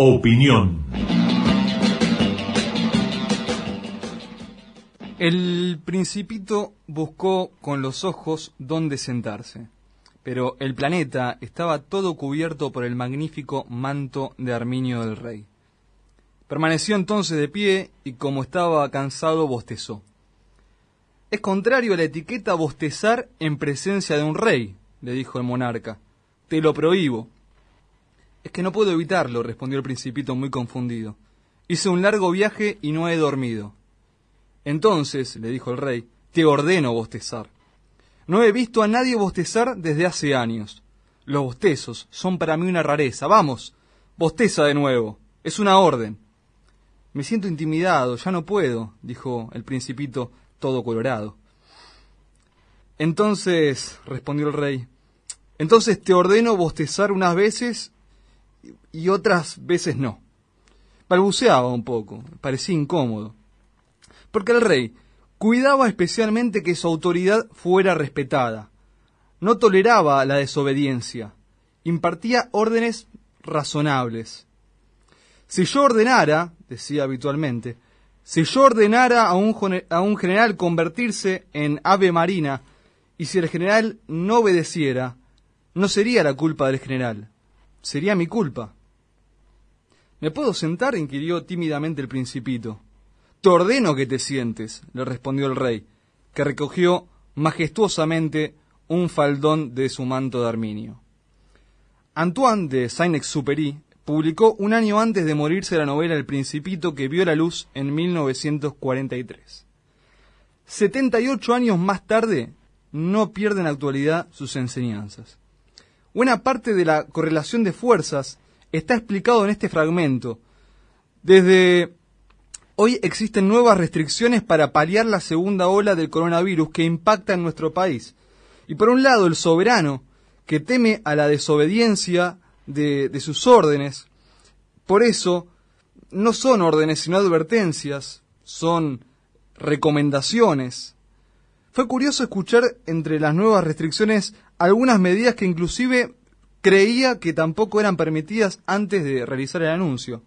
Opinión. El principito buscó con los ojos dónde sentarse, pero el planeta estaba todo cubierto por el magnífico manto de Arminio del Rey. Permaneció entonces de pie y como estaba cansado bostezó. Es contrario a la etiqueta bostezar en presencia de un rey, le dijo el monarca. Te lo prohíbo. Es que no puedo evitarlo, respondió el principito muy confundido. Hice un largo viaje y no he dormido. Entonces, le dijo el rey, te ordeno bostezar. No he visto a nadie bostezar desde hace años. Los bostezos son para mí una rareza. Vamos, bosteza de nuevo. Es una orden. Me siento intimidado, ya no puedo, dijo el principito todo colorado. Entonces, respondió el rey, entonces te ordeno bostezar unas veces y otras veces no. Balbuceaba un poco, parecía incómodo. Porque el rey cuidaba especialmente que su autoridad fuera respetada. No toleraba la desobediencia. Impartía órdenes razonables. Si yo ordenara, decía habitualmente, si yo ordenara a un, a un general convertirse en ave marina, y si el general no obedeciera, no sería la culpa del general, sería mi culpa. ¿Me puedo sentar? inquirió tímidamente el principito. Te ordeno que te sientes, le respondió el rey, que recogió majestuosamente un faldón de su manto de arminio. Antoine de Saint-Exupéry publicó un año antes de morirse la novela El Principito que vio la luz en 1943. 78 años más tarde no pierden actualidad sus enseñanzas. Buena parte de la correlación de fuerzas está explicado en este fragmento. Desde hoy existen nuevas restricciones para paliar la segunda ola del coronavirus que impacta en nuestro país. Y por un lado, el soberano, que teme a la desobediencia de, sus órdenes. Por eso, no son órdenes, sino advertencias, son recomendaciones. Fue curioso escuchar entre las nuevas restricciones algunas medidas que inclusive creía que tampoco eran permitidas antes de realizar el anuncio.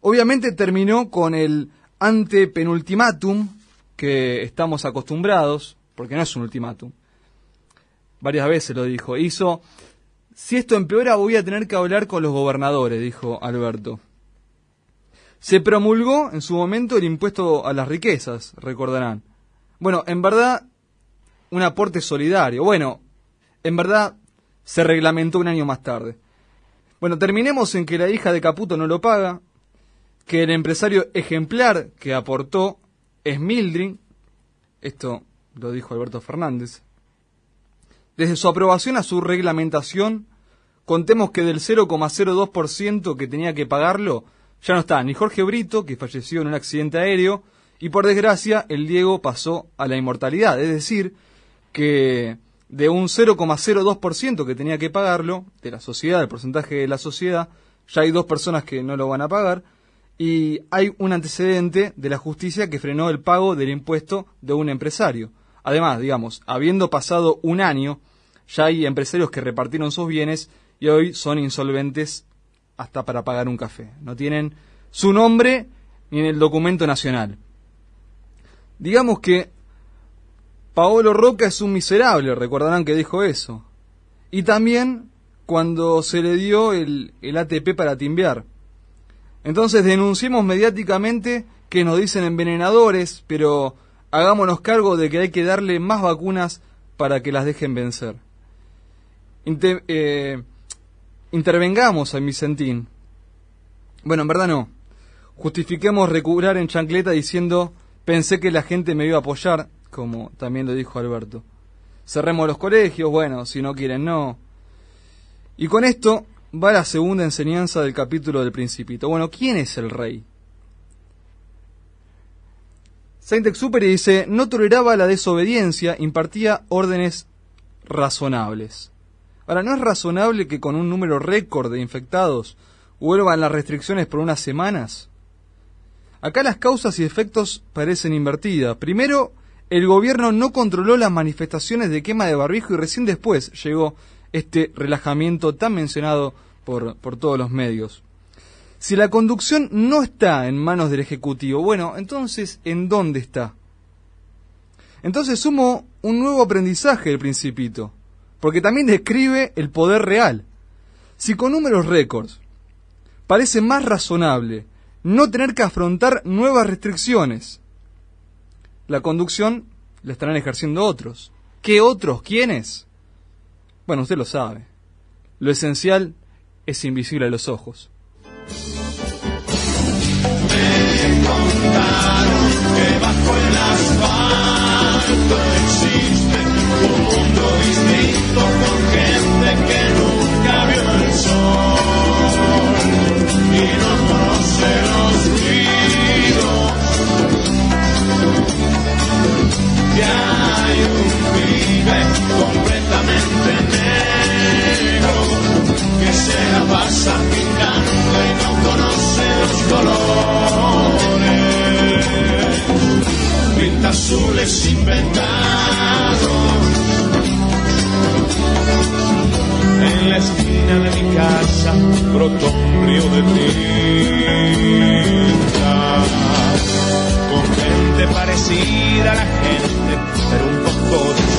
Obviamente terminó con el antepenultimátum que estamos acostumbrados, porque no es un ultimátum. Varias veces lo dijo. Hizo si esto empeora voy a tener que hablar con los gobernadores, dijo Alberto. Se promulgó en su momento el impuesto a las riquezas, recordarán. Bueno, en verdad, un aporte solidario. Bueno, en verdad, se reglamentó un año más tarde. Bueno, terminemos en que la hija de Caputo no lo paga, que el empresario ejemplar que aportó es Mildring, esto lo dijo Alberto Fernández, desde su aprobación a su reglamentación, contemos que del 0,02% que tenía que pagarlo, ya no está ni Jorge Brito, que falleció en un accidente aéreo, y por desgracia el Diego pasó a la inmortalidad. Es decir, que de un 0,02% que tenía que pagarlo, de la sociedad, el porcentaje de la sociedad, ya hay dos personas que no lo van a pagar, y hay un antecedente de la justicia que frenó el pago del impuesto de un empresario. Además, digamos, habiendo pasado un año, ya hay empresarios que repartieron sus bienes y hoy son insolventes hasta para pagar un café. No tienen su nombre ni en el documento nacional. Digamos que Paolo Roca es un miserable, recordarán que dijo eso. Y también cuando se le dio el, ATP para timbear. Entonces denunciemos mediáticamente que nos dicen envenenadores, pero hagámonos cargo de que hay que darle más vacunas para que las dejen vencer. Eh, intervengamos a Vicentín. Bueno, en verdad no. Justifiquemos recuperar en chancleta diciendo pensé que la gente me iba a apoyar, como también lo dijo Alberto. Cerremos los colegios, bueno, si no quieren, no. Y con esto va la segunda enseñanza del capítulo del Principito. Bueno, ¿quién es el rey? Saint-Exupéry dice, no toleraba la desobediencia, impartía órdenes razonables. Ahora, ¿no es razonable que con un número récord de infectados vuelvan las restricciones por unas semanas? Acá las causas y efectos parecen invertidas. Primero, el gobierno no controló las manifestaciones de quema de barbijo y recién después llegó este relajamiento tan mencionado por, por todos los medios. Si la conducción no está en manos del Ejecutivo, bueno, entonces, ¿en dónde está? Entonces sumo un nuevo aprendizaje del principito, porque también describe el poder real. Si con números récords parece más razonable no tener que afrontar nuevas restricciones, la conducción la estarán ejerciendo otros. ¿Qué otros? ¿Quiénes? Bueno, usted lo sabe. Lo esencial es invisible a los ojos. colores, pinta azules inventados. En la esquina de mi casa brotó un río de tinta, con gente parecida a la gente, pero un poco distinta.